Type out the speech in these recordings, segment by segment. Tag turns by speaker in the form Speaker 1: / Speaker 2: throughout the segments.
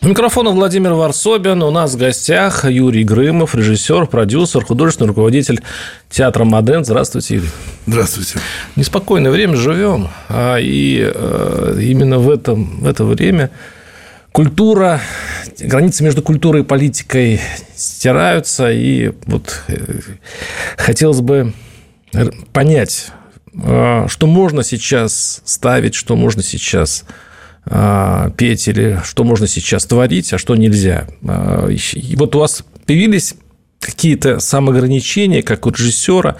Speaker 1: У микрофона Владимир Варсобин. У нас в гостях Юрий Грымов, режиссер, продюсер, художественный руководитель театра «Модерн». Здравствуйте, Юрий.
Speaker 2: Здравствуйте.
Speaker 1: Неспокойное время живем, а и э, именно в, этом, в это время культура, границы между культурой и политикой стираются, и вот э, хотелось бы понять, э, что можно сейчас ставить, что можно сейчас а, петь или что можно сейчас творить, а что нельзя. А, и вот у вас появились какие-то самоограничения, как у режиссера,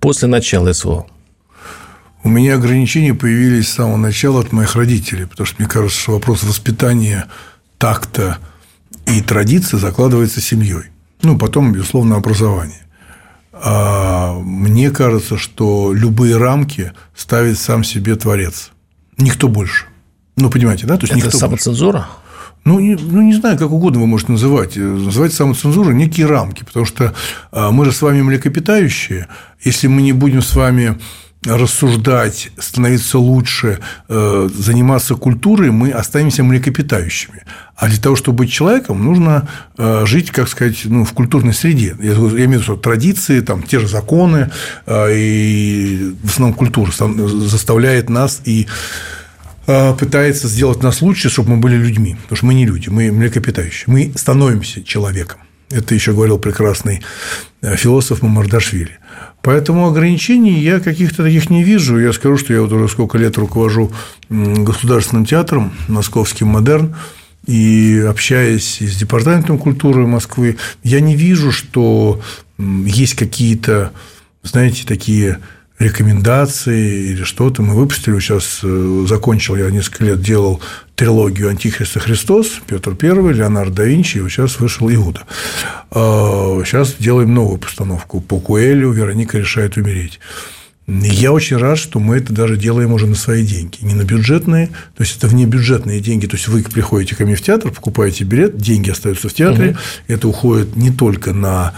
Speaker 1: после начала СВО?
Speaker 2: У меня ограничения появились с самого начала от моих родителей, потому что мне кажется, что вопрос воспитания такта и традиции закладывается семьей. Ну, потом, безусловно, образование. А мне кажется, что любые рамки ставит сам себе творец. Никто больше. Ну, понимаете, да?
Speaker 1: То есть Это никто самоцензура?
Speaker 2: Ну не, ну, не знаю, как угодно вы можете называть. Называть самоцензуру некие рамки, потому что а, мы же с вами млекопитающие. Если мы не будем с вами рассуждать, становиться лучше, э, заниматься культурой, мы останемся млекопитающими. А для того, чтобы быть человеком, нужно э, жить, как сказать, ну, в культурной среде. Я имею в виду традиции, там, те же законы, э, и в основном культура заставляет нас и пытается сделать нас лучше, чтобы мы были людьми, потому что мы не люди, мы млекопитающие, мы становимся человеком. Это еще говорил прекрасный э, философ Мамардашвили. Поэтому ограничений я каких-то таких не вижу. Я скажу, что я вот уже сколько лет руковожу государственным театром, московским модерн, и общаясь с департаментом культуры Москвы, я не вижу, что есть какие-то, знаете, такие рекомендации или что-то. Мы выпустили, сейчас э, закончил, я несколько лет делал трилогию «Антихрист и Христос», Петр I, Леонардо да Винчи, и вот сейчас вышел Иуда. Сейчас а, делаем новую постановку по Куэлю «Вероника решает умереть». Я очень рад, что мы это даже делаем уже на свои деньги, не на бюджетные, то есть это внебюджетные деньги, то есть вы приходите ко мне в театр, покупаете билет, деньги остаются в театре, угу. это уходит не только на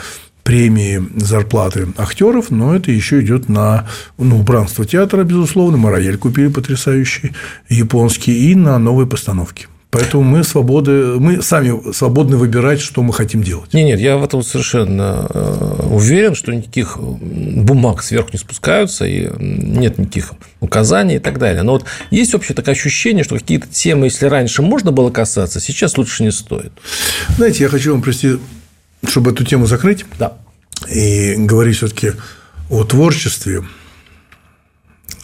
Speaker 2: премии, зарплаты актеров, но это еще идет на ну, убранство театра, безусловно. Мы рояль купили потрясающий, японский, и на новые постановки. Поэтому мы свободы, мы сами свободны выбирать, что мы хотим делать.
Speaker 1: Нет, нет, я в этом совершенно э, уверен, что никаких бумаг сверху не спускаются, и нет никаких указаний и так далее. Но вот есть вообще такое ощущение, что какие-то темы, если раньше можно было касаться, сейчас лучше не стоит.
Speaker 2: Знаете, я хочу вам привести чтобы эту тему закрыть
Speaker 1: да.
Speaker 2: и говорить все-таки о творчестве,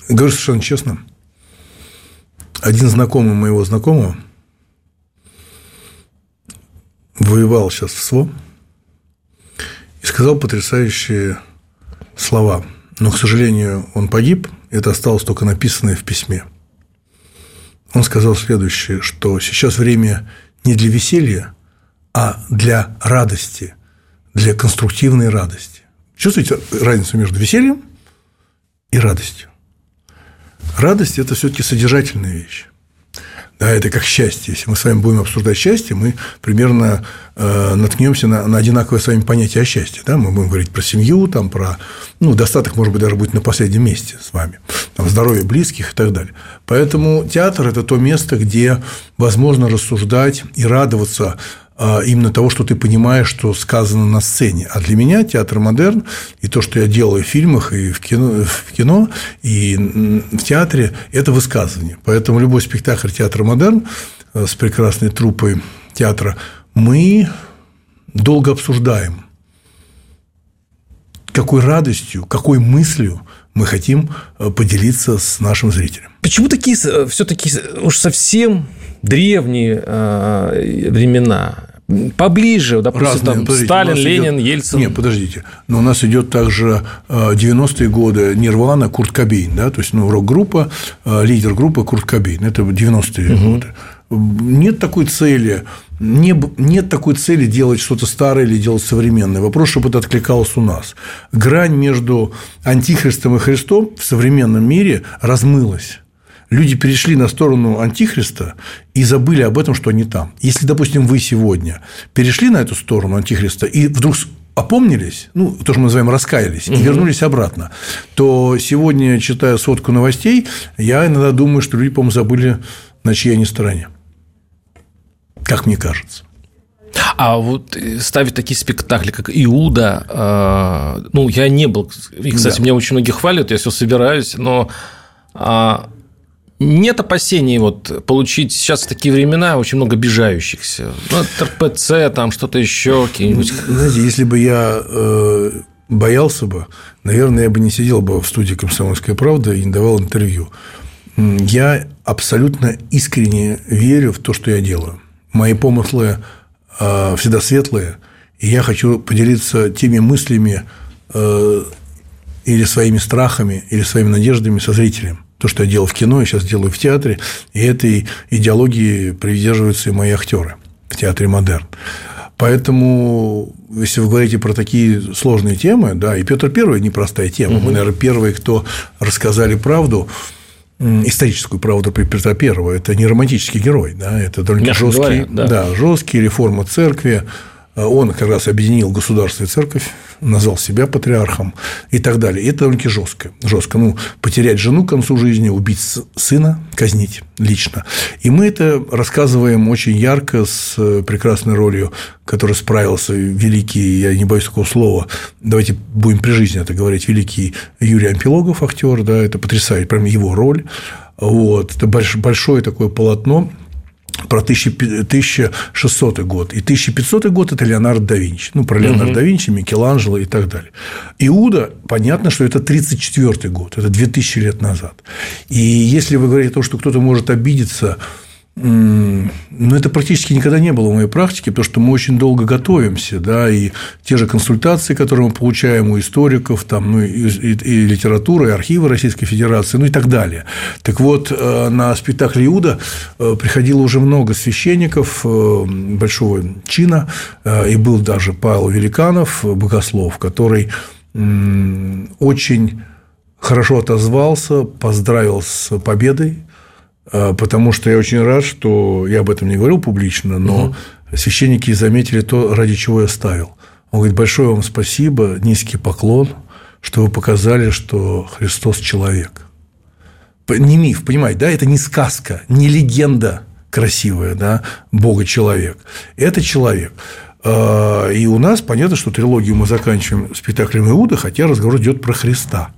Speaker 2: говорю совершенно честно, один знакомый моего знакомого воевал сейчас в СВО и сказал потрясающие слова. Но, к сожалению, он погиб, это осталось только написанное в письме. Он сказал следующее, что сейчас время не для веселья, а для радости, для конструктивной радости. Чувствуете разницу между весельем и радостью? Радость – это все-таки содержательная вещь. Да, это как счастье. Если мы с вами будем обсуждать счастье, мы примерно э, наткнемся на, на одинаковое с вами понятие о счастье. Да? Мы будем говорить про семью, там, про ну, достаток, может быть, даже будет на последнем месте с вами, там, здоровье близких и так далее. Поэтому театр – это то место, где возможно рассуждать и радоваться именно того, что ты понимаешь, что сказано на сцене. А для меня театр модерн и то, что я делаю в фильмах и в кино, в кино и в театре, это высказывание. Поэтому любой спектакль театра модерн э, с прекрасной труппой театра мы долго обсуждаем, какой радостью, какой мыслью мы хотим э, поделиться с нашим зрителем.
Speaker 1: Почему такие э, все-таки уж совсем древние э, времена, поближе, допустим, Разные, там, Сталин, Ленин, идет... Ельцин.
Speaker 2: Нет, подождите. Но у нас идет также 90-е годы Нирвана, Курт Кобейн, да, то есть ну, рок-группа, лидер группы Курт Кобейн. Это 90-е угу. годы. нет такой цели, не, нет такой цели делать что-то старое или делать современное. Вопрос, чтобы это откликалось у нас. Грань между антихристом и Христом в современном мире размылась люди перешли на сторону Антихриста и забыли об этом, что они там. Если, допустим, вы сегодня перешли на эту сторону Антихриста и вдруг опомнились, ну, то, что мы называем раскаялись, угу. и вернулись обратно, то сегодня, читая сводку новостей, я иногда думаю, что люди, по-моему, забыли, на чьей они стороне. Как мне кажется.
Speaker 1: А вот ставить такие спектакли, как Иуда, э, ну, я не был, и, кстати, да. меня очень многие хвалят, я все собираюсь, но а, нет опасений вот получить сейчас в такие времена очень много обижающихся. Ну, РПЦ, там что-то еще, какие-нибудь.
Speaker 2: Знаете, если бы я э, боялся бы, наверное, я бы не сидел бы в студии «Комсомольская правда» и не давал интервью. Я абсолютно искренне верю в то, что я делаю. Мои помыслы э, всегда светлые, и я хочу поделиться теми мыслями э, или своими страхами, или своими надеждами со зрителем то, что я делал в кино, я сейчас делаю в театре, и этой идеологии придерживаются и мои актеры в театре «Модерн». Поэтому, если вы говорите про такие сложные темы, да, и Петр Первый непростая тема. Угу. Мы, наверное, первые, кто рассказали правду, историческую правду про Петра Первого. Это не романтический герой, да, это довольно жесткий, говоря, да. да, жесткий реформа церкви, он как раз объединил государство и церковь, назвал себя патриархом и так далее. И это довольно-таки жестко. Жестко. Ну, потерять жену к концу жизни, убить сына, казнить лично. И мы это рассказываем очень ярко с э, прекрасной ролью, которой справился великий, я не боюсь такого слова, давайте будем при жизни это говорить, великий Юрий Ампилогов, актер, да, это потрясает, прям его роль. Вот, это большое такое полотно, про 1600 год. И 1500 год – это Леонардо да Винчи. Ну, про Леонардо угу. да Винчи, Микеланджело и так далее. Иуда, понятно, что это 34 год, это 2000 лет назад. И если вы говорите о том, что кто-то может обидеться но ну, это практически никогда не было в моей практике, потому что мы очень долго готовимся, да, и те же консультации, которые мы получаем у историков, там, ну, и, и, и литературы, и архивы Российской Федерации, ну и так далее. Так вот, э, на спектакль Иуда э, приходило уже много священников э, большого чина, и был даже Павел Великанов, богослов, который очень хорошо отозвался, поздравил с победой потому что я очень рад, что я об этом не говорил публично, но угу. священники заметили то, ради чего я ставил. Он говорит, большое вам спасибо, низкий поклон, что вы показали, что Христос человек. Не миф, понимаете, да, это не сказка, не легенда красивая, да, Бога человек. Это человек. А, и у нас понятно, что трилогию мы заканчиваем спектаклем Иуда, хотя разговор идет про Христа.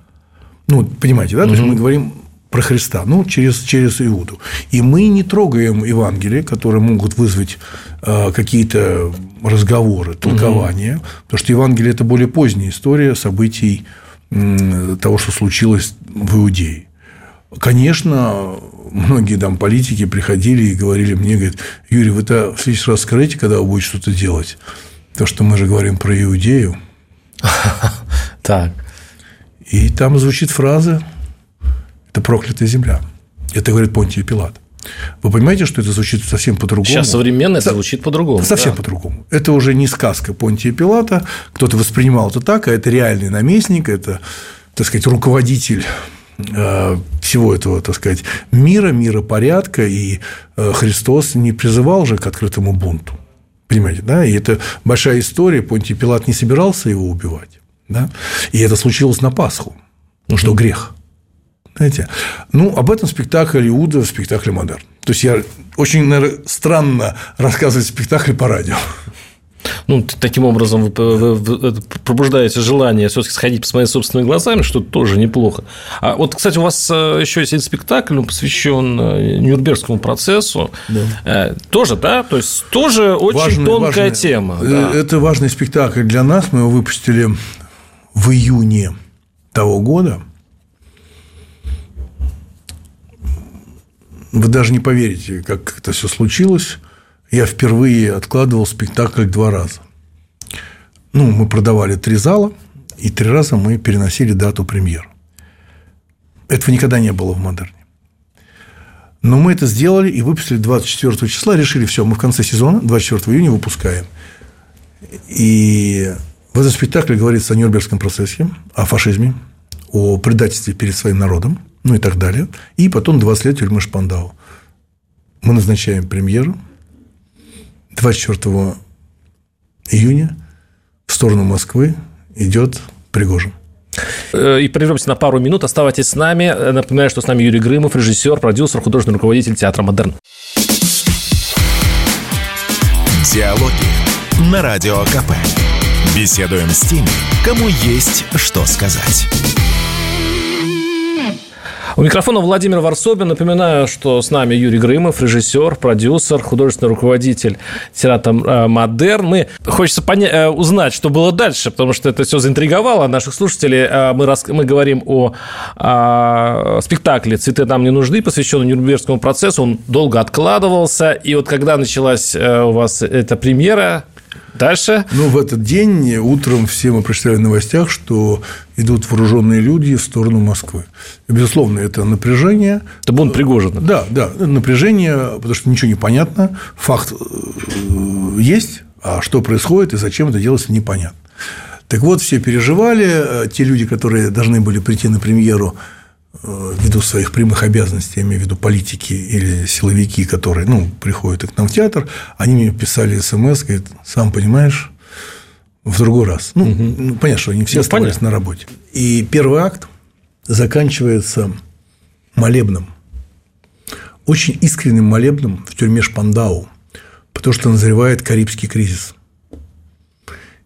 Speaker 2: Ну, понимаете, да? Угу. То есть мы говорим про Христа, ну, через, через Иуду. И мы не трогаем Евангелие, которые могут вызвать э, какие-то разговоры, толкования, угу. потому что Евангелие – это более поздняя история событий э, того, что случилось в Иудее. Конечно, многие там политики приходили и говорили мне, говорят, Юрий, вы это в следующий раз скажите, когда вы будете что-то делать. То, что мы же говорим про Иудею.
Speaker 1: Так.
Speaker 2: И там звучит фраза это проклятая земля. Это говорит Понтий Пилат. Вы понимаете, что это звучит совсем по-другому?
Speaker 1: Сейчас современно это звучит по-другому.
Speaker 2: Совсем да. по-другому. Это уже не сказка Понтия Пилата. Кто-то воспринимал это так, а это реальный наместник, это, так сказать, руководитель э, всего этого, так сказать, мира, мира порядка, и э, Христос не призывал же к открытому бунту. Понимаете, да? И это большая история. Понтий Пилат не собирался его убивать. Да? И это случилось на Пасху. Ну, что грех. Знаете? Ну, об этом спектакль Иуда в спектакле «Модерн». То есть, я очень, наверное, странно рассказывать спектакль по радио.
Speaker 1: Ну, таким образом вы пробуждаете желание все-таки сходить посмотреть собственными глазами, что тоже неплохо. А вот, кстати, у вас э, еще есть спектакль, он посвящен э, Нюрнбергскому процессу. Да. Э, тоже, да? То есть тоже очень важная, тонкая важная, тема.
Speaker 2: Да. Это важный спектакль для нас. Мы его выпустили в июне того года. Вы даже не поверите, как это все случилось. Я впервые откладывал спектакль два раза. Ну, мы продавали три зала, и три раза мы переносили дату премьер. Этого никогда не было в модерне. Но мы это сделали и выпустили 24 числа, решили, все, мы в конце сезона, 24 июня выпускаем. И в этом спектакле говорится о Нюрнбергском процессе, о фашизме, о предательстве перед своим народом, ну и так далее. И потом 20 лет тюрьмы Шпандау. Мы назначаем премьеру 24 июня в сторону Москвы идет Пригожин.
Speaker 1: Э, и прервемся на пару минут. Оставайтесь с нами. Напоминаю, что с нами Юрий Грымов, режиссер, продюсер, художественный руководитель театра «Модерн».
Speaker 3: Диалоги на Радио КП. Беседуем с теми, кому есть что сказать.
Speaker 1: У микрофона Владимир Варсобин. Напоминаю, что с нами Юрий Грымов, режиссер, продюсер, художественный руководитель театра э, «Модерн». Мы хочется поня- э, узнать, что было дальше, потому что это все заинтриговало наших слушателей. Э, мы, рас... мы говорим о, о спектакле «Цветы нам не нужны», посвященном Нюрнбергскому процессу. Он долго откладывался. И вот когда началась у вас эта премьера, Дальше?
Speaker 2: Ну, в этот день утром все мы прочитали в новостях, что идут вооруженные люди в сторону Москвы. И, безусловно, это напряжение.
Speaker 1: Это бунт Пригожина.
Speaker 2: Да, да, напряжение, потому что ничего не понятно. Факт э, есть, а что происходит и зачем это делается, непонятно. Так вот, все переживали. Э, те люди, которые должны были прийти на премьеру, ввиду своих прямых обязанностей, я имею в виду политики или силовики, которые ну, приходят к нам в театр, они мне писали смс, говорят, сам понимаешь, в другой раз. Ну, угу. понятно, что они все ну, оставались понятно. на работе. И первый акт заканчивается молебном. Очень искренним молебном в тюрьме Шпандау, потому что назревает Карибский кризис.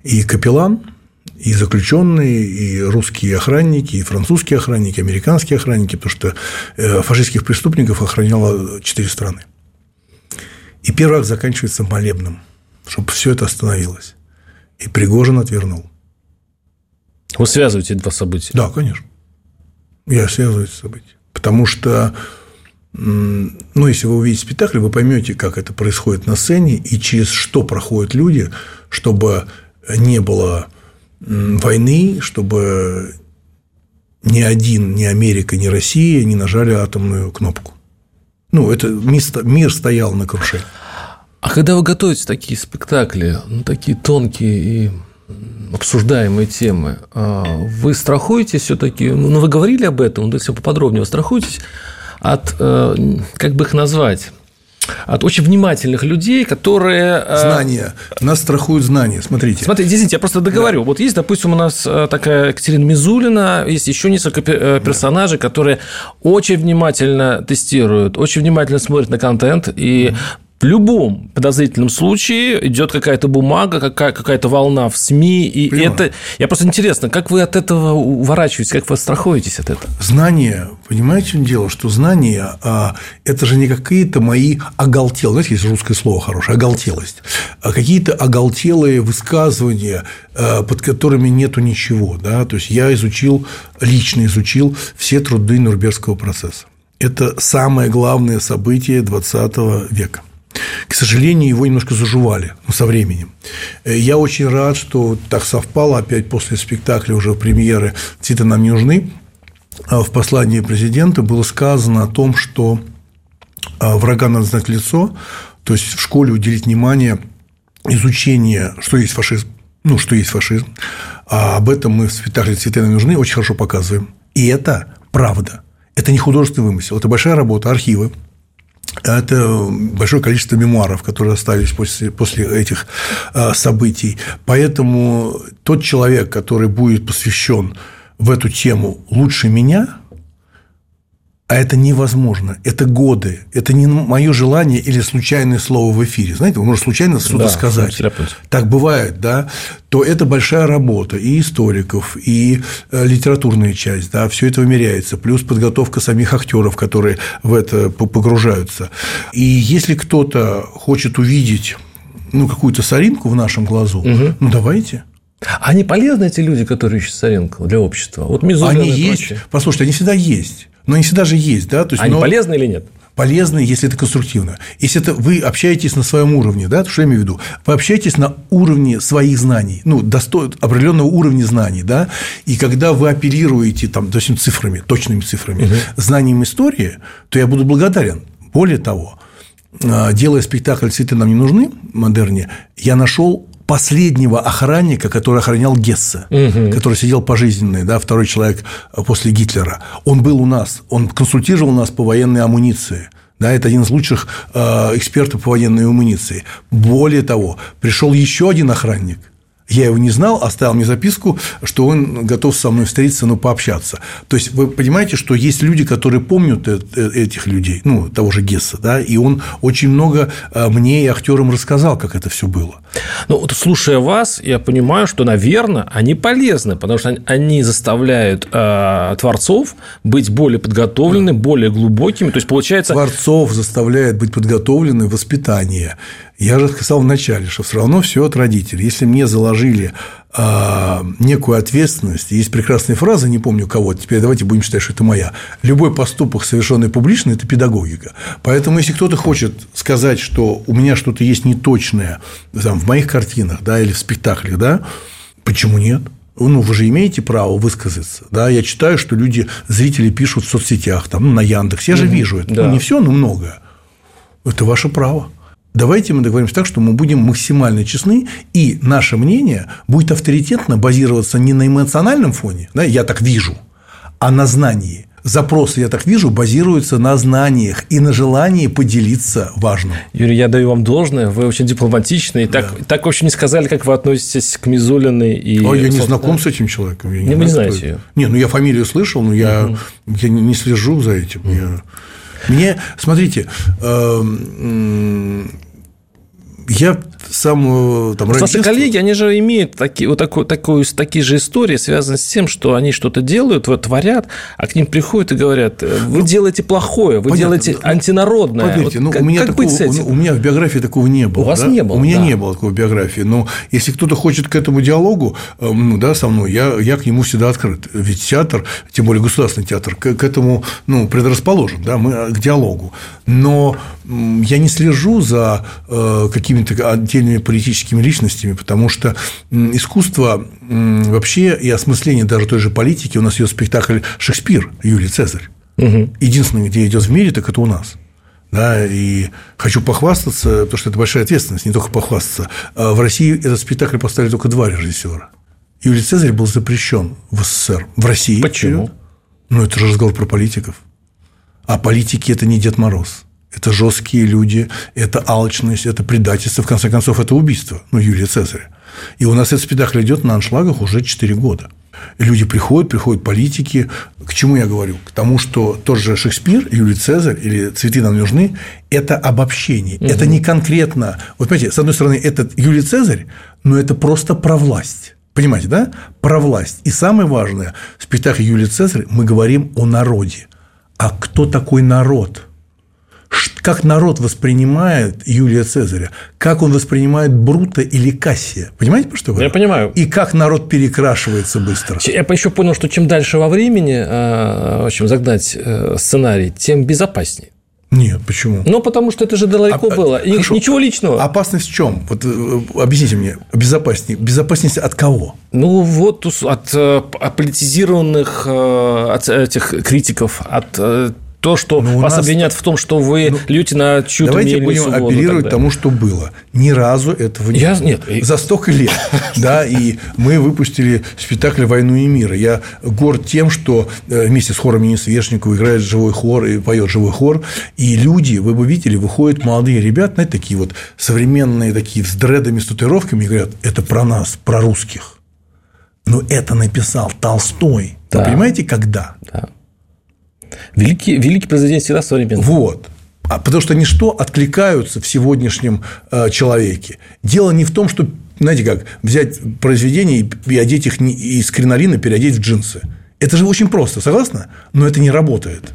Speaker 2: И капеллан, и заключенные, и русские охранники, и французские охранники, и американские охранники, потому что э, фашистских преступников охраняло четыре страны. И первый акт заканчивается молебным, чтобы все это остановилось. И Пригожин отвернул.
Speaker 1: Вы связываете два события?
Speaker 2: Да, конечно. Я связываю эти события. Потому что, ну, если вы увидите спектакль, вы поймете, как это происходит на сцене и через что проходят люди, чтобы не было войны, чтобы ни один, ни Америка, ни Россия не нажали атомную кнопку. Ну, это мир стоял на крушении.
Speaker 1: А когда вы готовите такие спектакли, ну, такие тонкие и обсуждаемые темы, а вы страхуетесь все-таки, ну, вы говорили об этом, но если поподробнее, вы страхуетесь от, э, как бы их назвать, от очень внимательных людей, которые...
Speaker 2: Э, знания. Нас страхуют знания. Смотрите.
Speaker 1: Смотрите, извините, я просто договорю. Да. Вот есть, допустим, у нас э, такая Екатерина Мизулина, есть еще несколько э, персонажей, да. которые очень внимательно тестируют, очень внимательно смотрят на контент и в любом подозрительном случае идет какая-то бумага, какая- какая-то волна в СМИ, и Понимаю. это... Я просто интересно, как вы от этого уворачиваетесь, как вы страхуетесь от этого?
Speaker 2: Знания, понимаете, в чем дело, что знания а, – это же не какие-то мои оголтелые, знаете, есть русское слово хорошее, оголтелость, а какие-то оголтелые высказывания, а, под которыми нету ничего, да, то есть я изучил, лично изучил все труды Нурбергского процесса. Это самое главное событие 20 века. К сожалению, его немножко заживали ну, со временем. Э, я очень рад, что так совпало опять после спектакля уже премьеры «Цветы нам не нужны». А в послании президента было сказано о том, что а, врага надо знать лицо, то есть в школе уделить внимание изучению, что есть фашизм, ну, что есть фашизм. А об этом мы в спектакле «Цветы нам нужны» очень хорошо показываем. И это правда. Это не художественный вымысел, это большая работа, архивы, это большое количество мемуаров, которые остались после, после этих э, событий. Поэтому тот человек, который будет посвящен в эту тему лучше меня, а это невозможно. Это годы. Это не мое желание или случайное слово в эфире. Знаете, вы можете случайно что-то да, сказать. Так бывает, да. То это большая работа и историков, и э, литературная часть. Да, все это вымеряется. Плюс подготовка самих актеров, которые в это погружаются. И если кто-то хочет увидеть ну, какую-то соринку в нашем глазу, угу. ну давайте.
Speaker 1: Они полезны, эти люди, которые ищут соринку для общества?
Speaker 2: Вот Они есть. Послушайте, они всегда есть. Но они всегда же есть, да? То есть,
Speaker 1: Они
Speaker 2: но...
Speaker 1: полезны или нет?
Speaker 2: полезны, если это конструктивно. Если это вы общаетесь на своем уровне, да, то что я имею в виду? Вы общаетесь на уровне своих знаний, ну, досто... определенного уровня знаний, да, и когда вы оперируете, там, допустим, цифрами, точными цифрами, угу. знанием истории, то я буду благодарен более того, а, делая спектакль «Цветы нам не нужны» в модерне, я нашел последнего охранника, который охранял Гесса, угу. который сидел пожизненный, да, второй человек после Гитлера. Он был у нас, он консультировал нас по военной амуниции. Да, это один из лучших э, экспертов по военной амуниции. Более того, пришел еще один охранник, я его не знал, оставил мне записку, что он готов со мной встретиться, ну, пообщаться. То есть, вы понимаете, что есть люди, которые помнят э, э, этих людей, ну, того же Гесса, да, и он очень много э, мне и актерам рассказал, как это все было.
Speaker 1: Ну, вот слушая вас, я понимаю, что, наверное, они полезны, потому что они заставляют э, творцов быть более подготовленными, более глубокими. То есть, получается...
Speaker 2: Творцов заставляет быть подготовленным воспитание. Я же сказал вначале, что все равно все от родителей. Если мне заложили а, некую ответственность, есть прекрасная фраза, не помню кого, теперь давайте будем считать, что это моя. Любой поступок, совершенный публично, это педагогика. Поэтому, если кто-то хочет сказать, что у меня что-то есть неточное там, в моих картинах да, или в спектаклях, да, почему нет? ну, вы же имеете право высказаться, да, я читаю, что люди, зрители пишут в соцсетях, там, ну, на Яндекс, я же угу, вижу это, да. ну, не все, но много, это ваше право. Давайте мы договоримся так, что мы будем максимально честны, и наше мнение будет авторитетно базироваться не на эмоциональном фоне, да, я так вижу, а на знании. Запросы, я так вижу, базируются на знаниях и на желании поделиться важным.
Speaker 1: Юрий, я даю вам должное, вы очень дипломатичный. Так, да. так вообще не сказали, как вы относитесь к Мизулиной. И...
Speaker 2: О, я не знаком с этим человеком. Я
Speaker 1: не, не, вы не знаете ее?
Speaker 2: Не, ну я фамилию слышал, но я, угу. я не слежу за этим. Угу. Я... Мне, смотрите, эм, я сам там
Speaker 1: Ваши коллеги, они же имеют такие, вот такую, такую, такие же истории, связанные с тем, что они что-то делают, вот, творят, а к ним приходят и говорят, вы ну, делаете плохое, вы понятно, делаете ну, антинародное.
Speaker 2: Поверьте, вот, ну, как, у, меня как такого, у, у меня в биографии такого не было.
Speaker 1: У вас да? не было?
Speaker 2: У меня да. не было такой биографии. Но если кто-то хочет к этому диалогу эм, ну, да, со мной, я, я к нему всегда открыт. Ведь театр, тем более государственный театр, к, к этому ну, предрасположен, да, мы к диалогу. Но я не слежу за э, какими-то отдельными политическими личностями, потому что искусство вообще и осмысление даже той же политики, у нас есть спектакль «Шекспир» Юлий Цезарь. Угу. Единственный, где идет в мире, так это у нас. Да, и хочу похвастаться, потому что это большая ответственность, не только похвастаться. А в России этот спектакль поставили только два режиссера. Юлий Цезарь был запрещен в СССР. В России.
Speaker 1: Почему?
Speaker 2: Ну, это же разговор про политиков. А политики – это не Дед Мороз. Это жесткие люди, это алчность, это предательство, в конце концов, это убийство, ну, Юлия Цезаря. И у нас этот спектакль идет на аншлагах уже 4 года. И люди приходят, приходят политики. К чему я говорю? К тому, что тот же Шекспир, Юлий Цезарь или «Цветы нам нужны» – это обобщение. Угу. Это не конкретно… Вот понимаете, с одной стороны, это Юлий Цезарь, но это просто про власть. Понимаете, да? Про власть. И самое важное, в спектакле Юлий Цезарь мы говорим о народе. А кто такой народ? Как народ воспринимает Юлия Цезаря, как он воспринимает Брута или Кассия. Понимаете, про что
Speaker 1: я Я понимаю.
Speaker 2: И как народ перекрашивается быстро.
Speaker 1: Я еще понял, что чем дальше во времени, э, в общем, загнать э, сценарий, тем безопаснее.
Speaker 2: Нет, почему?
Speaker 1: Ну, потому что это же далеко а, было. И хорошо. Ничего личного.
Speaker 2: Опасность в чем? Вот э, объясните мне, безопаснее. Безопасность от кого?
Speaker 1: Ну, вот от, от политизированных от этих критиков, от то, что ну, вас нас... обвинят в том, что вы ну, льете на чью-то
Speaker 2: Давайте будем воду, апеллировать тому, что было. Ни разу этого не Я... было. Нет. За столько лет. Да, и мы выпустили спектакль «Войну и мир». Я горд тем, что э, вместе с хором имени Свешникова играет живой хор и поет живой хор. И люди, вы бы видели, выходят молодые ребята, знаете, такие вот современные, такие с дредами, с татуировками, и говорят, это про нас, про русских. Но это написал Толстой. Да. Вы понимаете, когда?
Speaker 1: Да. Великий, великий произведение всегда современный.
Speaker 2: Вот. А потому что ничто откликаются в сегодняшнем э, человеке. Дело не в том, что, знаете как, взять произведение и одеть их из кринолина, переодеть в джинсы. Это же очень просто, согласна? Но это не работает.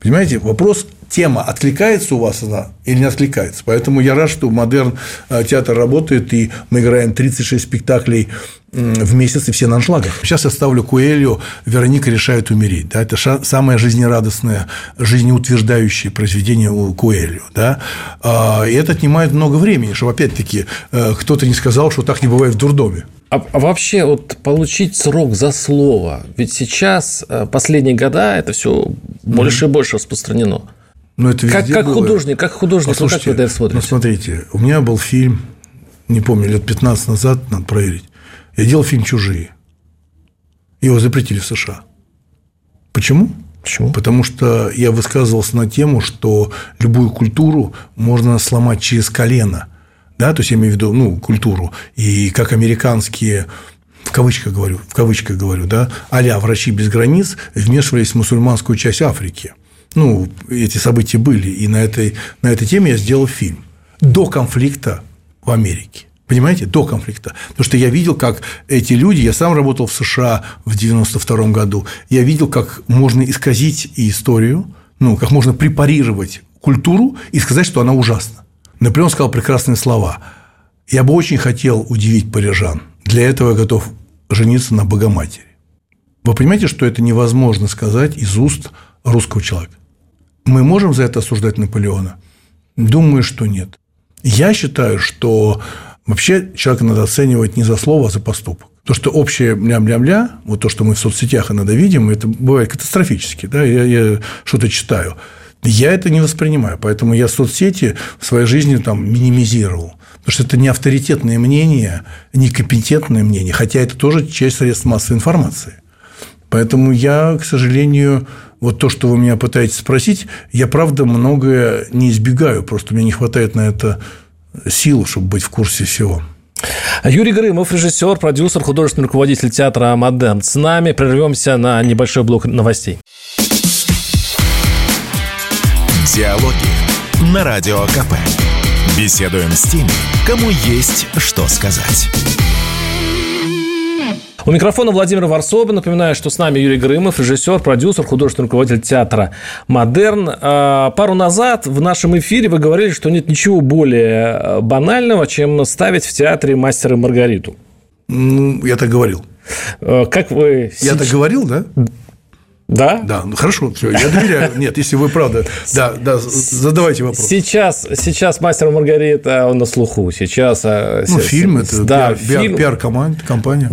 Speaker 2: Понимаете, вопрос тема откликается у вас она или не откликается. Поэтому я рад, что модерн э, театр работает, и мы играем 36 спектаклей в месяц, и все на аншлагах. Сейчас я ставлю Куэлью «Вероника решает умереть». Да? Это самое жизнерадостное, жизнеутверждающее произведение у Куэлью. Да? А, и это отнимает много времени, чтобы, опять-таки, э, кто-то не сказал, что так не бывает в дурдоме.
Speaker 1: А, а вообще вот получить срок за слово, ведь сейчас э, последние года это все больше mm-hmm. и больше распространено.
Speaker 2: Но это
Speaker 1: Как, как
Speaker 2: было.
Speaker 1: художник, как художник, ну, как вы это
Speaker 2: ну,
Speaker 1: смотрите?
Speaker 2: смотрите, у меня был фильм, не помню, лет 15 назад, надо проверить. Я делал фильм «Чужие». Его запретили в США. Почему?
Speaker 1: Почему?
Speaker 2: Потому что я высказывался на тему, что любую культуру можно сломать через колено. Да, то есть я имею в виду, ну, культуру. И как американские в кавычках говорю, в кавычках говорю, да, а врачи без границ вмешивались в мусульманскую часть Африки. Ну, эти события были, и на этой, на этой теме я сделал фильм. До конфликта в Америке. Понимаете, до конфликта. Потому что я видел, как эти люди, я сам работал в США в 92 году, я видел, как можно исказить историю, ну, как можно препарировать культуру и сказать, что она ужасна. Наполеон сказал прекрасные слова. Я бы очень хотел удивить парижан. Для этого я готов жениться на Богоматери. Вы понимаете, что это невозможно сказать из уст русского человека? Мы можем за это осуждать Наполеона? Думаю, что нет. Я считаю, что вообще человека надо оценивать не за слово, а за поступок. То, что общее мля-мля-мля, вот то, что мы в соцсетях иногда видим, это бывает катастрофически. Да? Я, я что-то читаю. Я это не воспринимаю, поэтому я соцсети в своей жизни там минимизировал. Потому что это не авторитетное мнение, не компетентное мнение, хотя это тоже часть средств массовой информации. Поэтому я, к сожалению, вот то, что вы меня пытаетесь спросить, я, правда, многое не избегаю, просто мне не хватает на это сил, чтобы быть в курсе всего.
Speaker 1: Юрий Грымов, режиссер, продюсер, художественный руководитель театра «Модерн». С нами прервемся на небольшой блок новостей.
Speaker 3: Диалоги на Радио КП. Беседуем с теми, кому есть что сказать.
Speaker 1: У микрофона Владимир Варсоба. Напоминаю, что с нами Юрий Грымов, режиссер, продюсер, художественный руководитель театра «Модерн». А, пару назад в нашем эфире вы говорили, что нет ничего более э, банального, чем ставить в театре «Мастера и Маргариту».
Speaker 2: Ну, я так говорил.
Speaker 1: Э, как вы...
Speaker 2: Я так говорил, да?
Speaker 1: Да?
Speaker 2: Да, ну хорошо, все, я доверяю. Нет, если вы правда, да, да, задавайте вопрос.
Speaker 1: Сейчас, сейчас мастер Маргарита он на слуху. Сейчас. э,
Speaker 2: Ну, фильм это
Speaker 1: да,
Speaker 2: пиар,
Speaker 1: фильм.
Speaker 2: пиар-компания.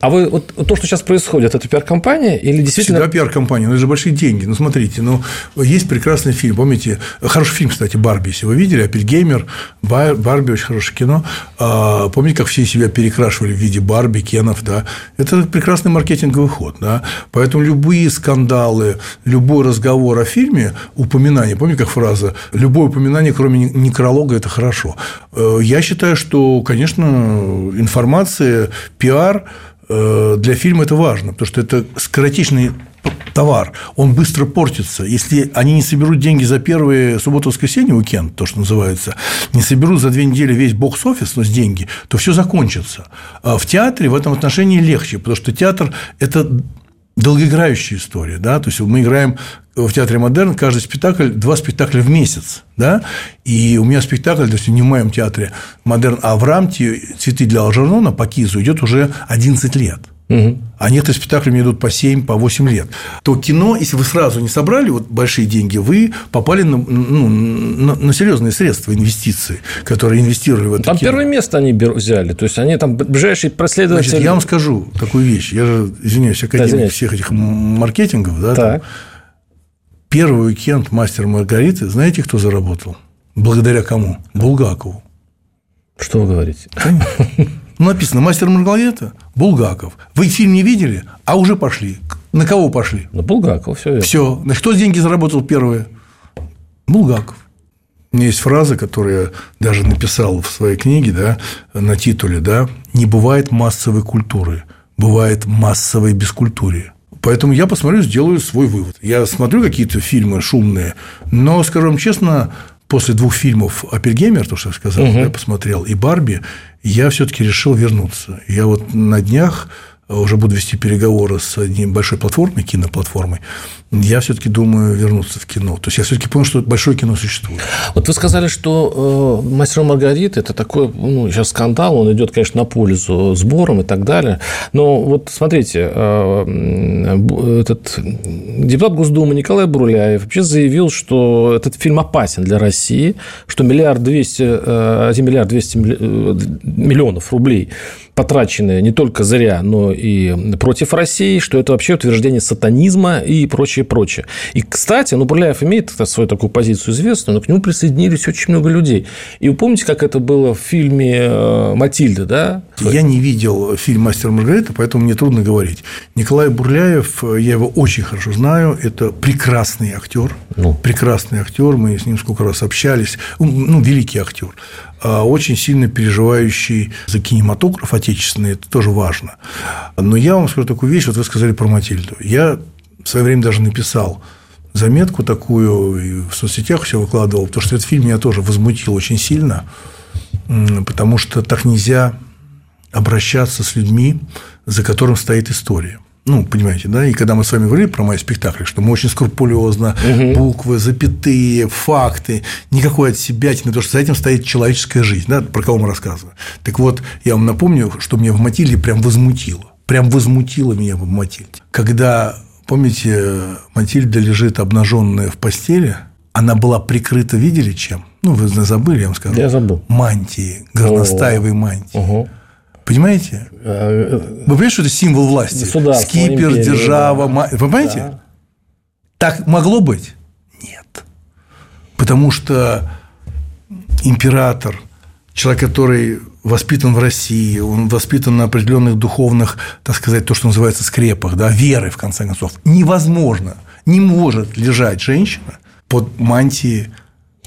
Speaker 1: А вы вот то, что сейчас происходит, это пиар-компания или действительно?
Speaker 2: Всегда пиар-компания, но это же большие деньги. Ну, смотрите, ну, есть прекрасный фильм, помните, хороший фильм, кстати, «Барби», если вы видели, Апельгеймер, «Барби» – очень хорошее кино. А, помните, как все себя перекрашивали в виде Барби, Кенов, да? Это прекрасный маркетинговый ход, да? Поэтому любые скандалы, любой разговор о фильме, упоминание, помните, как фраза, любое упоминание, кроме некролога, это хорошо. Э, Я считаю, что, конечно, информация, пиар – для фильма это важно, потому что это скоротечный товар, он быстро портится. Если они не соберут деньги за первые субботу-воскресенье, уикенд, то, что называется, не соберут за две недели весь бокс-офис, но с деньги, то все закончится. А в театре в этом отношении легче, потому что театр – это долгоиграющая история, да, то есть мы играем в театре «Модерн» каждый спектакль, два спектакля в месяц, да, и у меня спектакль, то есть не в моем театре «Модерн», а в РАМТе «Цветы для Алжернона» по Кизу идет уже 11 лет. Угу. А некоторые спектакли мне идут по 7, по 8 лет. То кино, если вы сразу не собрали вот большие деньги, вы попали на, ну, на, на серьезные средства, инвестиции, которые инвестировали в это
Speaker 1: Там
Speaker 2: кино.
Speaker 1: первое место они взяли. То есть они там ближайшие проследователи.
Speaker 2: Значит, я вам скажу такую вещь. Я же, извиняюсь, академик да, всех этих маркетингов. Да,
Speaker 1: так.
Speaker 2: Первый уикенд мастер Маргариты, знаете, кто заработал? Благодаря кому? Булгакову.
Speaker 1: Что вы говорите?
Speaker 2: Ну, написано «Мастер Маргарита» Булгаков. Вы фильм не видели, а уже пошли. На кого пошли?
Speaker 1: На Булгакова, все верно.
Speaker 2: Все. Значит, кто деньги заработал первые? Булгаков. У меня есть фраза, которую я даже написал в своей книге, да, на титуле, да, «Не бывает массовой культуры, бывает массовой бескультурие». Поэтому я посмотрю, сделаю свой вывод. Я смотрю какие-то фильмы шумные, но, скажем честно, после двух фильмов «Апельгеймер», то, что я сказал, угу. я посмотрел, и «Барби», я все-таки решил вернуться. Я вот на днях уже буду вести переговоры с одной большой платформой, киноплатформой, я все-таки думаю вернуться в кино. То есть я все-таки понял, что большое кино существует.
Speaker 1: Вот вы сказали, что э, «Мастер Маргарита» – это такой, ну, сейчас скандал, он идет, конечно, на пользу сборам и так далее. Но вот смотрите, э, этот депутат Госдумы Николай Бруляев вообще заявил, что этот фильм опасен для России, что миллиард двести, э, 1 миллиард 200 миллионов рублей потраченные не только зря, но и против России, что это вообще утверждение сатанизма и прочее, прочее. И, кстати, ну, Бурляев имеет свою такую позицию известную, но к нему присоединились очень много людей. И вы помните, как это было в фильме э, «Матильда», да?
Speaker 2: Я не видел фильм «Мастер Маргарита», поэтому мне трудно говорить. Николай Бурляев, я его очень хорошо знаю, это прекрасный актер, ну. прекрасный актер, мы с ним сколько раз общались, ну, великий актер. А, очень сильно переживающий за кинематограф отечественный, это тоже важно. Но я вам скажу такую вещь, вот вы сказали про Матильду. Я в свое время даже написал заметку такую, и в соцсетях все выкладывал, потому что этот фильм меня тоже возмутил очень сильно, потому что так нельзя обращаться с людьми, за которым стоит история. Ну, понимаете, да? И когда мы с вами говорили про мои спектакли, что мы очень скрупулезно, угу. буквы, запятые, факты, никакой от себя, потому что за этим стоит человеческая жизнь, да, про кого мы рассказываем. Так вот, я вам напомню, что меня в Матильде прям возмутило. Прям возмутило меня в Матильде. Когда, помните, Матильда лежит обнаженная в постели, она была прикрыта, видели чем? Ну, вы забыли, я вам сказал.
Speaker 1: Я забыл.
Speaker 2: Мантии, горностаевой мантии. Угу. Понимаете? Э, Вы понимаете, что это символ власти? Скипер, держава. Да. Вы понимаете? Да. Так могло быть? Нет. Потому что император, человек, который воспитан в России, он воспитан на определенных духовных, так сказать, то, что называется скрепах, да, веры, в конце концов, невозможно, не может лежать женщина под мантией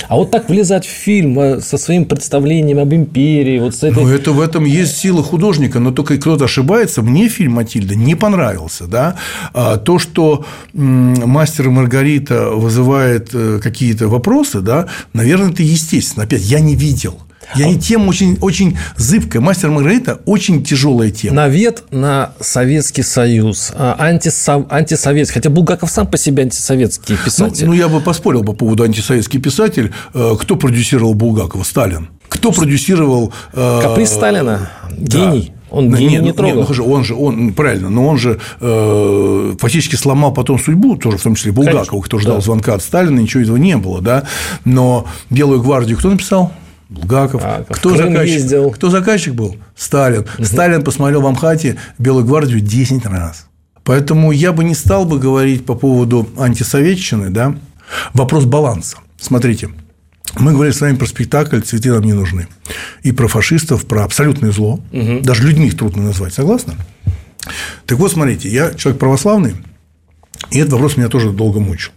Speaker 1: а вот так влезать в фильм э, со своим представлением об империи, вот с этой...
Speaker 2: Ну, это в этом есть сила художника, но только кто-то ошибается. Мне фильм «Матильда» не понравился. Да? А то, что «Мастер и Маргарита» вызывает э, какие-то вопросы, да, наверное, это естественно. Опять, я не видел. Я не тема очень, очень зыбкая. Мастер Маргарита очень тяжелая тема.
Speaker 1: Навет на Советский Союз, а, антисов... антисоветский. Хотя Булгаков сам по себе антисоветский писатель.
Speaker 2: Ну, ну, я бы поспорил по поводу антисоветский писатель. Э, кто продюсировал Булгакова? Сталин. Кто продюсировал...
Speaker 1: Э, Каприз Сталина. Гений. Да. Он
Speaker 2: гений нет, не ну, трогал. Нет, он же, он, правильно, но он же э, фактически сломал потом судьбу, тоже в том числе Булгакова, кто ждал да. звонка от Сталина, ничего этого не было, да. Но Белую гвардию кто написал? Булгаков. А, кто, заказчик? Ездил. кто заказчик был? Сталин. Угу. Сталин посмотрел в Амхате Белую гвардию 10 раз. Поэтому я бы не стал бы говорить по поводу антисоветчины, да, вопрос баланса. Смотрите, мы говорили с вами про спектакль «Цветы нам не нужны». И про фашистов, про абсолютное зло. Угу. Даже людьми их трудно назвать, согласны? Так вот, смотрите, я человек православный, и этот вопрос меня тоже долго мучил.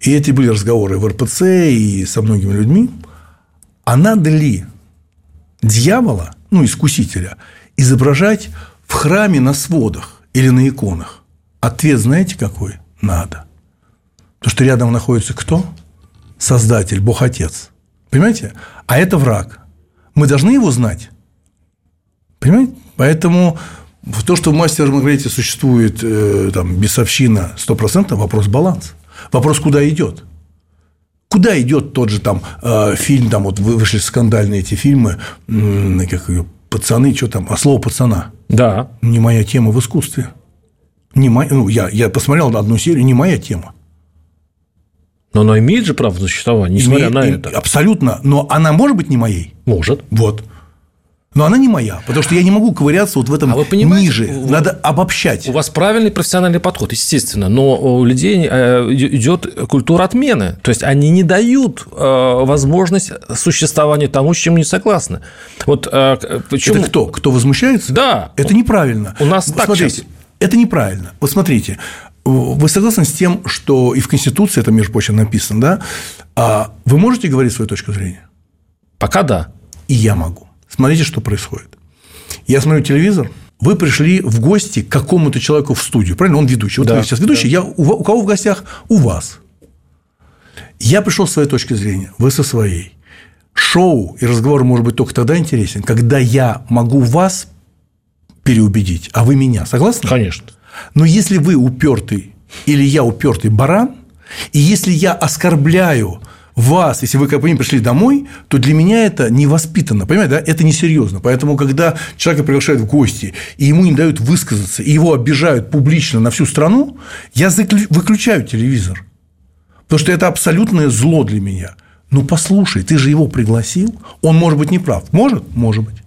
Speaker 2: И эти были разговоры в РПЦ и со многими людьми а надо ли дьявола, ну, искусителя, изображать в храме на сводах или на иконах? Ответ знаете какой? Надо. Потому что рядом находится кто? Создатель, Бог Отец. Понимаете? А это враг. Мы должны его знать. Понимаете? Поэтому то, что в «Мастере Маргарите» существует э, там, бесовщина 100%, вопрос баланса. Вопрос, куда идет. Куда идет тот же там э, фильм, там вот вышли скандальные эти фильмы, как ее, пацаны, что там, а слово пацана.
Speaker 1: Да.
Speaker 2: Не моя тема в искусстве. Не моя, ну, я, я посмотрел на одну серию, не моя тема.
Speaker 1: Но она имеет же право на существование, несмотря имеет, на это.
Speaker 2: Абсолютно. Но она может быть не моей?
Speaker 1: Может.
Speaker 2: Вот. Но она не моя, потому что я не могу ковыряться вот в этом а вы ниже. Надо обобщать.
Speaker 1: У вас правильный профессиональный подход, естественно, но у людей э, идет культура отмены. То есть они не дают э, возможность существования тому, с чем не согласны.
Speaker 2: Вот э, почему... Это кто? Кто возмущается?
Speaker 1: Да.
Speaker 2: Это неправильно.
Speaker 1: У нас так
Speaker 2: смотрите, сейчас. Это неправильно. Вот смотрите, вы согласны с тем, что и в Конституции это, между прочим, написано, да? А вы можете говорить свою точку зрения?
Speaker 1: Пока да.
Speaker 2: И я могу. Смотрите, что происходит. Я смотрю телевизор, вы пришли в гости к какому-то человеку в студию, правильно? Он ведущий. Вот да, вы сейчас ведущий, да. я у, у кого в гостях? У вас. Я пришел с своей точки зрения, вы со своей. Шоу и разговор может быть только тогда интересен, когда я могу вас переубедить, а вы меня. Согласны?
Speaker 1: Конечно.
Speaker 2: Но если вы упертый или я упертый баран, и если я оскорбляю вас, если вы, как бы пришли домой, то для меня это невоспитанно, понимаете, да? Это несерьезно. Поэтому, когда человека приглашают в гости, и ему не дают высказаться, и его обижают публично на всю страну, я выключаю телевизор. Потому что это абсолютное зло для меня. Ну, послушай, ты же его пригласил, он может быть неправ. Может? Может быть.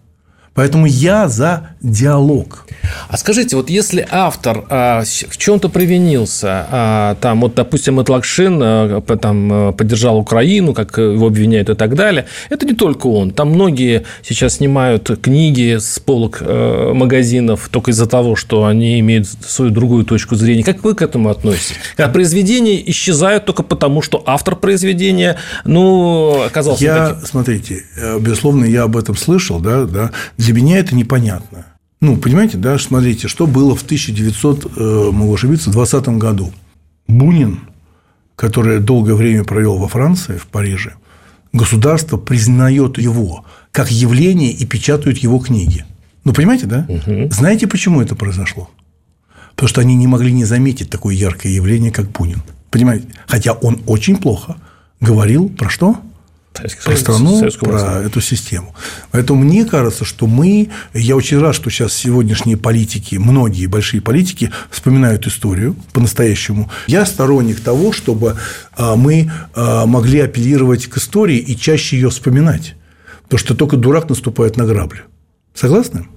Speaker 2: Поэтому я за диалог.
Speaker 1: А скажите, вот если автор а, в чем-то провинился, а, там, вот, допустим, Этлакшин а, там, а, поддержал Украину, как его обвиняют и так далее, это не только он. Там многие сейчас снимают книги с полок а, магазинов только из-за того, что они имеют свою другую точку зрения. Как вы к этому относитесь? Когда произведения исчезают только потому, что автор произведения, ну, оказался
Speaker 2: я, таким. Смотрите, э, безусловно, я об этом слышал, да, да. Для меня это непонятно. Ну, понимаете, да, смотрите, что было в 1900, э, могу ошибиться, 20 году. Бунин, который долгое время провел во Франции, в Париже, государство признает его как явление и печатают его книги. Ну, понимаете, да? Угу. Знаете, почему это произошло? Потому что они не могли не заметить такое яркое явление, как Бунин. Понимаете? Хотя он очень плохо говорил про что? Про страну, про эту систему. Поэтому мне кажется, что мы, я очень рад, что сейчас сегодняшние политики, многие большие политики вспоминают историю по-настоящему. Я сторонник того, чтобы а, мы а, могли апеллировать к истории и чаще ее вспоминать. Потому что только дурак наступает на грабли. Согласны?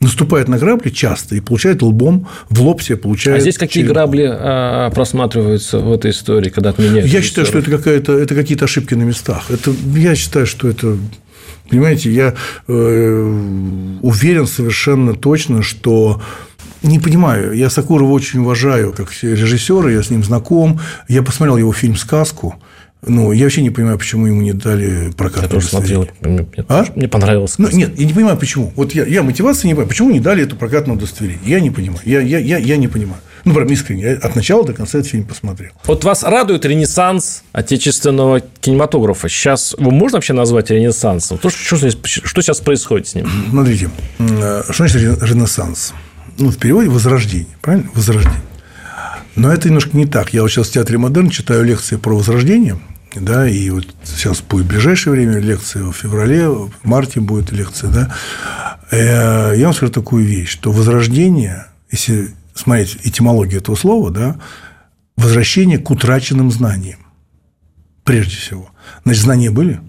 Speaker 2: Наступает на грабли часто и получает лбом в лоб себе получает.
Speaker 1: А здесь какие черепом. грабли а, просматриваются в этой истории, когда отменяют?
Speaker 2: Я считаю, что это какая-то это какие-то ошибки на местах. Это я считаю, что это понимаете, я э, уверен совершенно точно, что не понимаю, я Сакурова очень уважаю как режиссера, я с ним знаком, я посмотрел его фильм «Сказку», ну, я вообще не понимаю, почему ему не дали прокат.
Speaker 1: Я тоже смотрел. Мне, а? мне понравилось.
Speaker 2: Ну, нет, я не понимаю, почему. Вот я, я мотивации не понимаю, почему не дали эту прокатное удостоверение. Я не понимаю. Я, я, я, я не понимаю. Ну, прям искренне. Я от начала до конца этот фильм посмотрел.
Speaker 1: Вот вас радует ренессанс отечественного кинематографа. Сейчас его можно вообще назвать ренессансом? То, что, что, что сейчас происходит с ним?
Speaker 2: Смотрите, э, что значит ренессанс? Ну, в переводе возрождение, правильно? Возрождение. Но это немножко не так. Я вот сейчас в Театре Модерн читаю лекции про возрождение, да, и вот сейчас будет в ближайшее время лекция в феврале, в марте будет лекция, да. Э, я вам скажу такую вещь, что возрождение, если смотреть этимологию этого слова, да, возвращение к утраченным знаниям, прежде всего. Значит, знания были,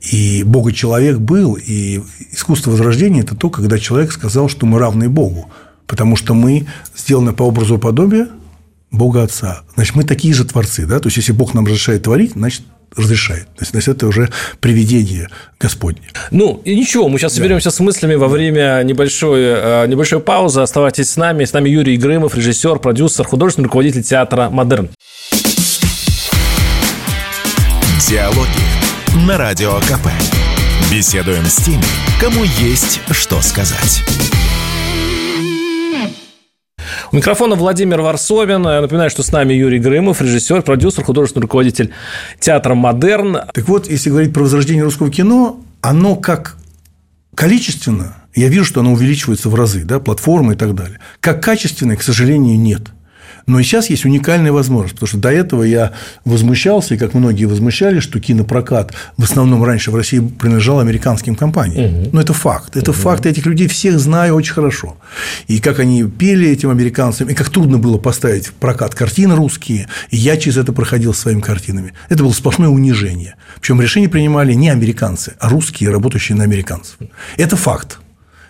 Speaker 2: и Бога человек был, и искусство возрождения – это то, когда человек сказал, что мы равны Богу, потому что мы сделаны по образу и подобию Бога Отца. Значит, мы такие же творцы, да? То есть, если Бог нам разрешает творить, значит, разрешает. То есть, значит, это уже приведение Господне.
Speaker 1: Ну, и ничего, мы сейчас соберемся с мыслями во время небольшой, э, небольшой паузы. Оставайтесь с нами. С нами Юрий Грымов, режиссер, продюсер, художественный руководитель театра «Модерн».
Speaker 3: Диалоги на Радио КП. Беседуем с теми, кому есть что сказать.
Speaker 1: У микрофона Владимир Варсовин. Я напоминаю, что с нами Юрий Грымов, режиссер, продюсер, художественный руководитель театра «Модерн».
Speaker 2: Так вот, если говорить про возрождение русского кино, оно как количественно, я вижу, что оно увеличивается в разы, да, платформы и так далее. Как качественно, к сожалению, нет. Но и сейчас есть уникальная возможность, потому что до этого я возмущался, и как многие возмущались, что кинопрокат в основном раньше в России принадлежал американским компаниям. Угу. Но это факт. Это угу. факт. Я этих людей всех знаю очень хорошо. И как они пели этим американцам, и как трудно было поставить в прокат картины русские. И я через это проходил своими картинами. Это было сплошное унижение. Причем решения принимали не американцы, а русские, работающие на американцев. Это факт.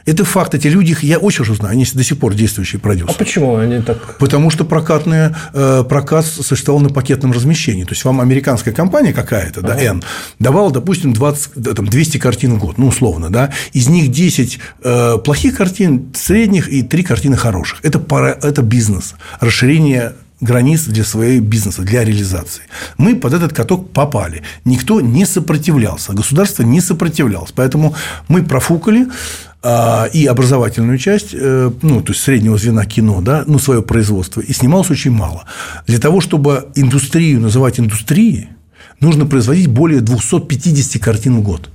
Speaker 2: Это факт. Эти люди, я очень хорошо знаю, они до сих пор действующие продюсеры.
Speaker 1: А почему они так?
Speaker 2: Потому что прокатные, э, прокат существовал на пакетном размещении. То есть, вам американская компания какая-то, ага. да, N, давала, допустим, 20, там, 200 картин в год, ну, условно, да, из них 10 э, плохих картин, средних и 3 картины хороших. Это, пара, это бизнес, расширение границ для своей бизнеса, для реализации. Мы под этот каток попали. Никто не сопротивлялся, государство не сопротивлялось. Поэтому мы профукали, и образовательную часть, э, ну, то есть среднего звена кино, да, ну, свое производство, и снималось очень мало. Для того, чтобы индустрию называть индустрией, нужно производить более 250 картин в год.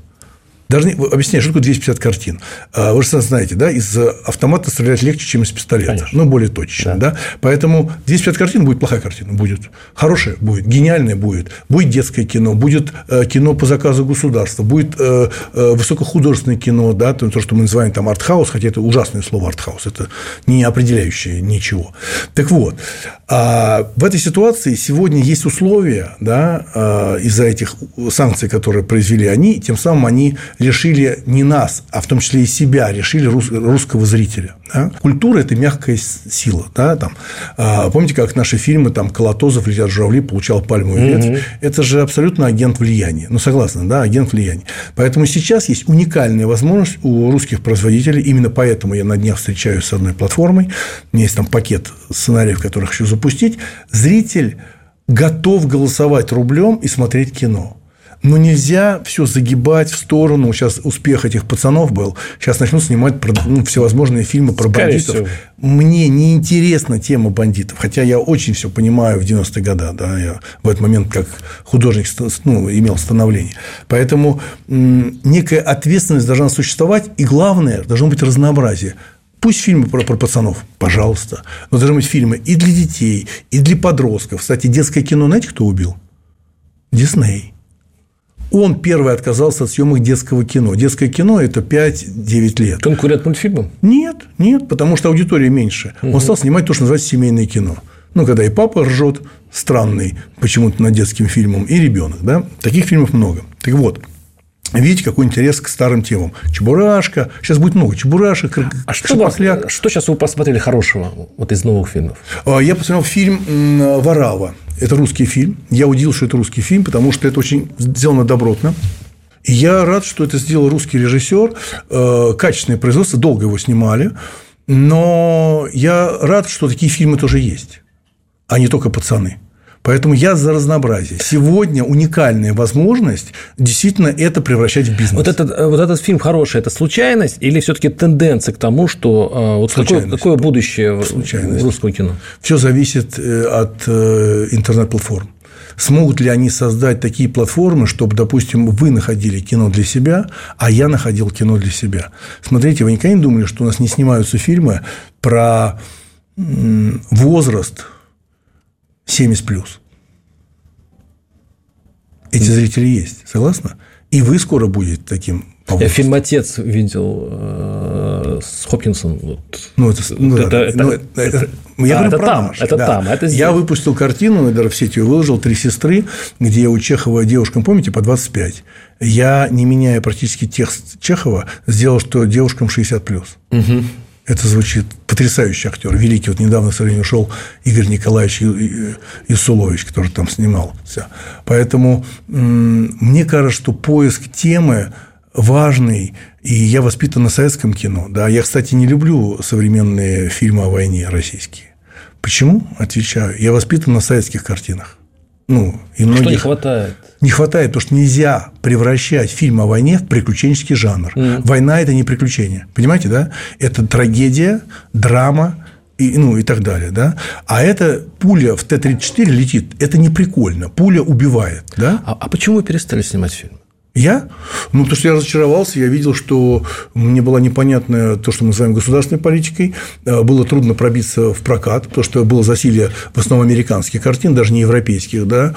Speaker 2: Не, объясняю, что такое 250 картин. А, вы же знаете, да, из автомата стрелять легче, чем из пистолета. Конечно. Ну, более точно. Да. Да? Поэтому 250 картин будет плохая картина. Будет хорошая, будет гениальная будет. Будет детское кино, будет э, кино по заказу государства, будет э, э, высокохудожественное кино, да, то, что мы называем там артхаус, хотя это ужасное слово артхаус, это не определяющее ничего. Так вот, а в этой ситуации сегодня есть условия, да, из-за этих санкций, которые произвели они, тем самым они решили не нас, а в том числе и себя, решили рус, русского зрителя. Да? Культура – это мягкая сила. Да? Там, а, помните, как наши фильмы, там, Колотозов, летят журавли, получал пальмовую ветвь? Угу. Это же абсолютно агент влияния. Ну, согласны, да, агент влияния. Поэтому сейчас есть уникальная возможность у русских производителей, именно поэтому я на днях встречаюсь с одной платформой, у меня есть там пакет сценариев, которых хочу запустить, зритель готов голосовать рублем и смотреть кино. Но нельзя все загибать в сторону. Сейчас успех этих пацанов был. Сейчас начнут снимать ну, всевозможные фильмы про Скорее бандитов. Всего. Мне не интересна тема бандитов. Хотя я очень все понимаю в 90-е годы. Да, я в этот момент как художник ну, имел становление. Поэтому некая ответственность должна существовать. И главное, должно быть разнообразие. Пусть фильмы про, про пацанов, пожалуйста. Но должны быть фильмы и для детей, и для подростков. Кстати, детское кино, знаете, кто убил? Дисней. Он первый отказался от съемок детского кино. Детское кино – это 5-9 лет.
Speaker 1: Конкурент мультфильмам?
Speaker 2: Нет, нет, потому что аудитория меньше. Угу. Он стал снимать то, что называется семейное кино. Ну, когда и папа ржет странный почему-то над детским фильмом, и ребенок. Да? Таких фильмов много. Так вот, видите, какой интерес к старым темам. Чебурашка. Сейчас будет много чебурашек,
Speaker 1: а что, вас, что сейчас вы посмотрели хорошего вот из новых фильмов?
Speaker 2: А, я посмотрел фильм «Варава». Это русский фильм. Я удивился, что это русский фильм, потому что это очень сделано добротно. И я рад, что это сделал русский режиссер. Э, качественное производство, долго его снимали. Но я рад, что такие фильмы тоже есть, а не только пацаны. Поэтому я за разнообразие. Сегодня уникальная возможность действительно это превращать в бизнес.
Speaker 1: Вот этот, э, вот этот фильм хороший, это случайность или все-таки тенденция к тому, что э, вот какое, какое будущее русского кино?
Speaker 2: Все зависит э, от интернет-платформ. Смогут ли они создать такие платформы, чтобы, допустим, вы находили кино для себя, а я находил кино для себя? Смотрите, вы никогда не думали, что у нас не снимаются фильмы про возраст 70 плюс. Эти зрители есть, согласна? И вы скоро будете таким
Speaker 1: я фильм «Отец» видел э, с Хопкинсом. Вот.
Speaker 2: Ну, это, ну, это, это, ну, это, это, я а, это там, наш, это да. там, это здесь. Я выпустил картину, даже в сети выложил «Три сестры», где у Чехова девушкам, помните, по 25. Я, не меняя практически текст Чехова, сделал, что девушкам 60+. Угу. Это звучит потрясающий актер, великий. Вот недавно, к сожалению, ушел Игорь Николаевич Исулович, который там снимал. Все. Поэтому мне кажется, что поиск темы важный, и я воспитан на советском кино. Да, я, кстати, не люблю современные фильмы о войне российские. Почему? Отвечаю. Я воспитан на советских картинах.
Speaker 1: Ну, и многих... Что не хватает?
Speaker 2: Не хватает, потому что нельзя превращать фильм о войне в приключенческий жанр. Mm. Война – это не приключение. Понимаете, да? Это трагедия, драма, и, ну, и так далее, да. А это пуля в Т-34 летит, это не прикольно. Пуля убивает, да.
Speaker 1: А, а почему вы перестали снимать фильм?
Speaker 2: Я? Ну, потому что я разочаровался, я видел, что мне была непонятная то, что мы называем государственной политикой, э, было трудно пробиться в прокат, потому что было засилие в основном американских картин, даже не европейских, да.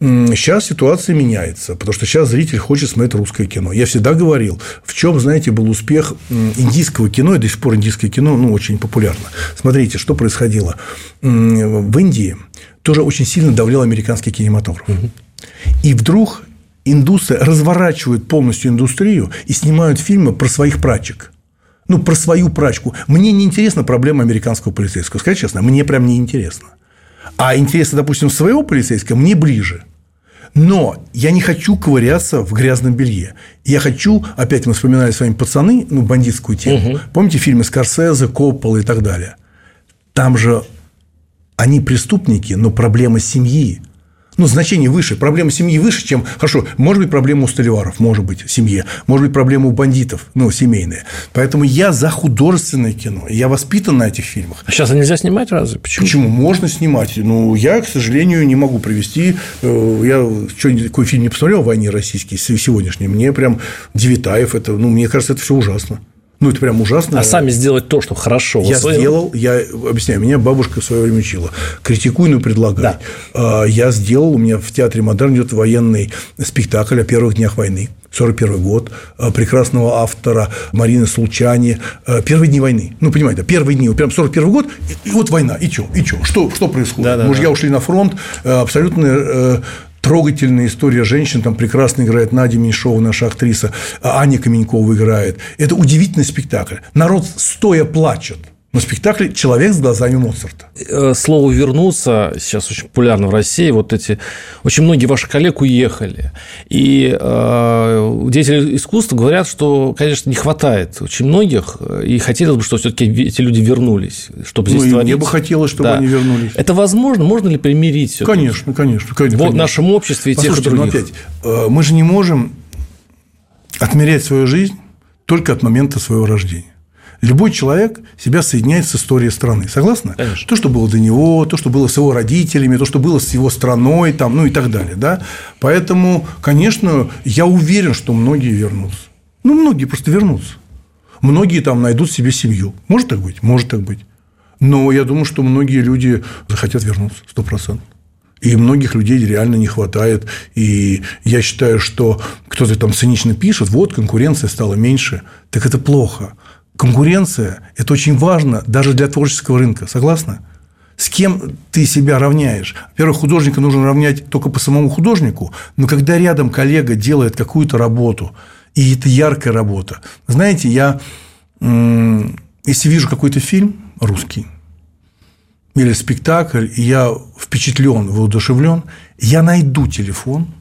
Speaker 2: Сейчас ситуация меняется, потому что сейчас зритель хочет смотреть русское кино. Я всегда говорил, в чем, знаете, был успех индийского кино, и до сих пор индийское кино ну, очень популярно. Смотрите, что происходило. В Индии тоже очень сильно давлял американский кинематограф. И вдруг индусы разворачивают полностью индустрию и снимают фильмы про своих прачек. Ну, про свою прачку. Мне не интересна проблема американского полицейского. Сказать честно, мне прям не интересно. А интересно, допустим, своего полицейского мне ближе. Но я не хочу ковыряться в грязном белье. Я хочу, опять мы вспоминали с вами пацаны, ну, бандитскую тему. Угу. Помните фильмы Скорсезе, Коппола и так далее? Там же они преступники, но проблема семьи – ну, значение выше, проблема семьи выше, чем, хорошо, может быть, проблема у столиваров, может быть, в семье, может быть, проблема у бандитов, ну, семейная. Поэтому я за художественное кино, я воспитан на этих фильмах.
Speaker 1: А сейчас нельзя снимать разве?
Speaker 2: Почему? Почему? Можно снимать. Ну, я, к сожалению, не могу привести, э, я что-нибудь, такой фильм не посмотрел о войне российский сегодняшний, мне прям Девитаев, это, ну, мне кажется, это все ужасно. Ну, это прям ужасно.
Speaker 1: А сами сделать то, что хорошо.
Speaker 2: Я своем... сделал, я объясняю, меня бабушка в свое время учила. Критикуй, но предлагай. Да. А, я сделал, у меня в театре Модерн идет военный спектакль о первых днях войны. 41 год, а, прекрасного автора Марины Случани. А, первые дни войны. Ну, понимаете, первые дни, прям 41 год, и, и вот война, и что, и что, что, что происходит? Да, да, Мужья да. ушли на фронт, абсолютно э, трогательная история женщин, там прекрасно играет Надя Меньшова, наша актриса, а Аня Каменькова играет. Это удивительный спектакль. Народ стоя плачет – на спектакле «Человек с глазами Моцарта».
Speaker 1: Э, слово «вернуться» сейчас очень популярно в России. Вот эти... Очень многие ваших коллег уехали. И э, деятели искусства говорят, что, конечно, не хватает очень многих. И хотелось бы, чтобы все-таки эти люди вернулись. Чтобы здесь
Speaker 2: ну,
Speaker 1: творить.
Speaker 2: мне бы хотелось, чтобы да. они вернулись.
Speaker 1: Это возможно? Можно ли примирить все
Speaker 2: Конечно, конечно. конечно
Speaker 1: в нашем обществе и тех, и других.
Speaker 2: Но опять, э, мы же не можем отмерять свою жизнь только от момента своего рождения. Любой человек себя соединяет с историей страны. Согласны?
Speaker 1: Конечно.
Speaker 2: То, что было до него, то, что было с его родителями, то, что было с его страной, там, ну и так далее. Да? Поэтому, конечно, я уверен, что многие вернутся. Ну, многие просто вернутся. Многие там найдут себе семью. Может так быть? Может так быть. Но я думаю, что многие люди захотят вернуться, сто процентов. И многих людей реально не хватает. И я считаю, что кто-то там цинично пишет, вот конкуренция стала меньше. Так это плохо конкуренция – это очень важно даже для творческого рынка. Согласна? С кем ты себя равняешь? Во-первых, художника нужно равнять только по самому художнику, но когда рядом коллега делает какую-то работу, и это яркая работа. Знаете, я, если вижу какой-то фильм русский или спектакль, и я впечатлен, воодушевлен, я найду телефон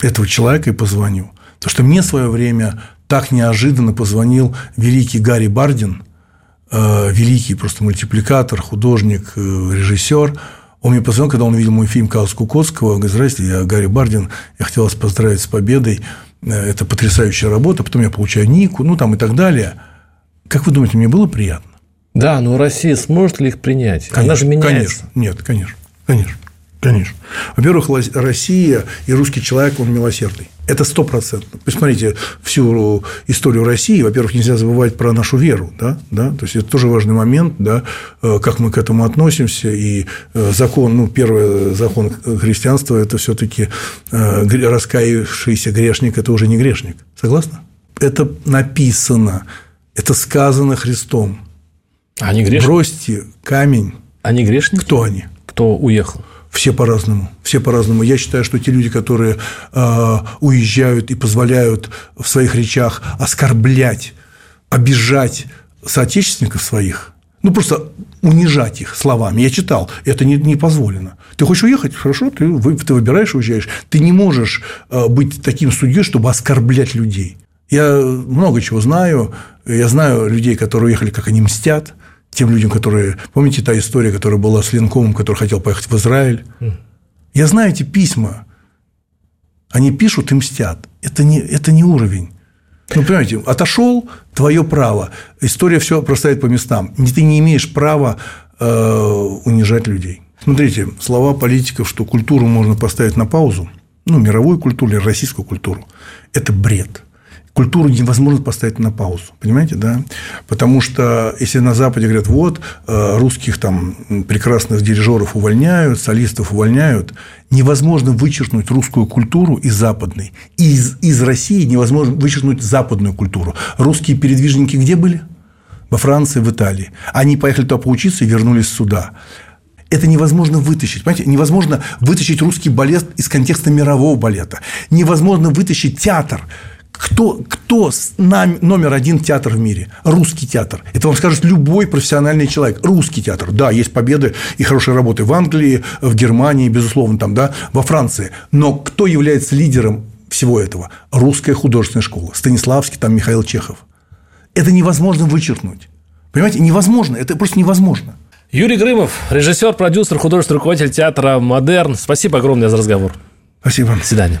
Speaker 2: этого человека и позвоню. Потому что мне в свое время так неожиданно позвонил великий Гарри Бардин, э, великий просто мультипликатор, художник, э, режиссер. Он мне позвонил, когда он увидел мой фильм «Каус Кукоцкого». Он говорит, здрасте, я Гарри Бардин, я хотел вас поздравить с победой. Э, это потрясающая работа. Потом я получаю Нику, ну, там и так далее. Как вы думаете, мне было приятно?
Speaker 1: Да, но Россия сможет ли их принять? Конечно, Она же меняется.
Speaker 2: Конечно, нет, конечно, конечно. Конечно. Во-первых, Россия и русский человек, он милосердный. Это стопроцентно. Посмотрите всю историю России. Во-первых, нельзя забывать про нашу веру. Да? Да? То есть, это тоже важный момент, да? Э, как мы к этому относимся. И э, закон, ну, первый закон христианства – это все таки э, раскаявшийся грешник – это уже не грешник. Согласны? Это написано, это сказано Христом.
Speaker 1: Они грешники?
Speaker 2: Бросьте камень.
Speaker 1: Они грешники?
Speaker 2: Кто они?
Speaker 1: Кто уехал?
Speaker 2: Все по-разному. Все по-разному. Я считаю, что те люди, которые э, уезжают и позволяют в своих речах оскорблять, обижать соотечественников своих, ну, просто унижать их словами. Я читал, это не, не позволено. Ты хочешь уехать? Хорошо, ты, ты выбираешь, уезжаешь. Ты не можешь э, быть таким судьей, чтобы оскорблять людей. Я много чего знаю. Я знаю людей, которые уехали, как они мстят тем людям, которые... Помните та история, которая была с Ленковым, который хотел поехать в Израиль? Я знаю эти письма. Они пишут и мстят. Это не, это не уровень. Ну, понимаете, отошел твое право. История все проставит по местам. Ты не имеешь права э, унижать людей. Смотрите, слова политиков, что культуру можно поставить на паузу, ну, мировую культуру или российскую культуру, это бред культуру невозможно поставить на паузу, понимаете, да? Потому что если на Западе говорят, вот э, русских там прекрасных дирижеров увольняют, солистов увольняют, невозможно вычеркнуть русскую культуру из западной. Из, из России невозможно вычеркнуть западную культуру. Русские передвижники где были? Во Франции, в Италии. Они поехали туда поучиться и вернулись сюда это невозможно вытащить. Понимаете, невозможно вытащить русский балет из контекста мирового балета. Невозможно вытащить театр кто, кто номер один театр в мире? Русский театр. Это вам скажет любой профессиональный человек. Русский театр. Да, есть победы и хорошие работы в Англии, в Германии, безусловно, там, да, во Франции. Но кто является лидером всего этого? Русская художественная школа. Станиславский, там Михаил Чехов. Это невозможно вычеркнуть. Понимаете, невозможно. Это просто невозможно.
Speaker 1: Юрий Грымов, режиссер, продюсер, художественный руководитель театра «Модерн». Спасибо огромное за разговор.
Speaker 2: Спасибо.
Speaker 1: До свидания.